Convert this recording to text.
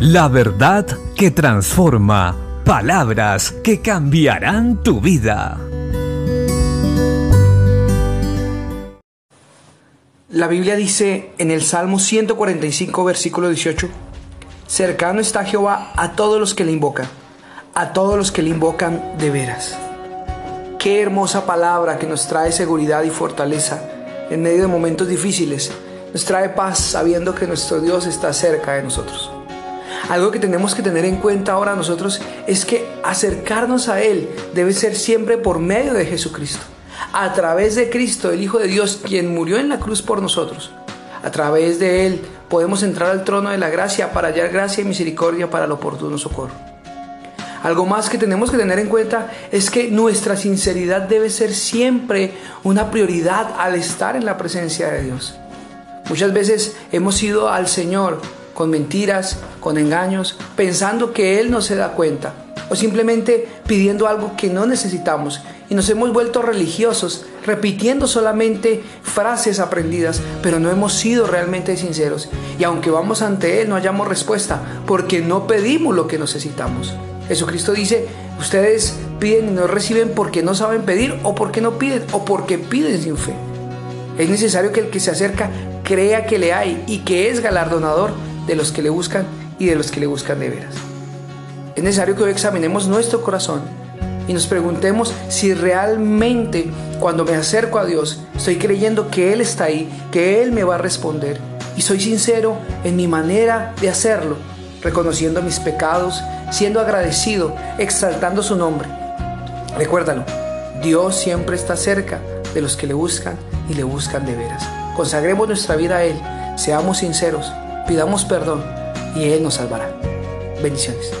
La verdad que transforma. Palabras que cambiarán tu vida. La Biblia dice en el Salmo 145, versículo 18, Cercano está Jehová a todos los que le invocan, a todos los que le invocan de veras. Qué hermosa palabra que nos trae seguridad y fortaleza en medio de momentos difíciles. Nos trae paz sabiendo que nuestro Dios está cerca de nosotros. Algo que tenemos que tener en cuenta ahora nosotros es que acercarnos a Él debe ser siempre por medio de Jesucristo. A través de Cristo, el Hijo de Dios, quien murió en la cruz por nosotros. A través de Él podemos entrar al trono de la gracia para hallar gracia y misericordia para el oportuno socorro. Algo más que tenemos que tener en cuenta es que nuestra sinceridad debe ser siempre una prioridad al estar en la presencia de Dios. Muchas veces hemos ido al Señor con mentiras, con engaños, pensando que Él no se da cuenta o simplemente pidiendo algo que no necesitamos y nos hemos vuelto religiosos repitiendo solamente frases aprendidas, pero no hemos sido realmente sinceros y aunque vamos ante Él no hallamos respuesta porque no pedimos lo que necesitamos. Jesucristo dice, ustedes piden y no reciben porque no saben pedir o porque no piden o porque piden sin fe. Es necesario que el que se acerca crea que le hay y que es galardonador de los que le buscan y de los que le buscan de veras. Es necesario que hoy examinemos nuestro corazón y nos preguntemos si realmente cuando me acerco a Dios estoy creyendo que Él está ahí, que Él me va a responder y soy sincero en mi manera de hacerlo, reconociendo mis pecados, siendo agradecido, exaltando su nombre. Recuérdalo, Dios siempre está cerca de los que le buscan y le buscan de veras. Consagremos nuestra vida a Él, seamos sinceros, pidamos perdón y Él nos salvará. Bendiciones.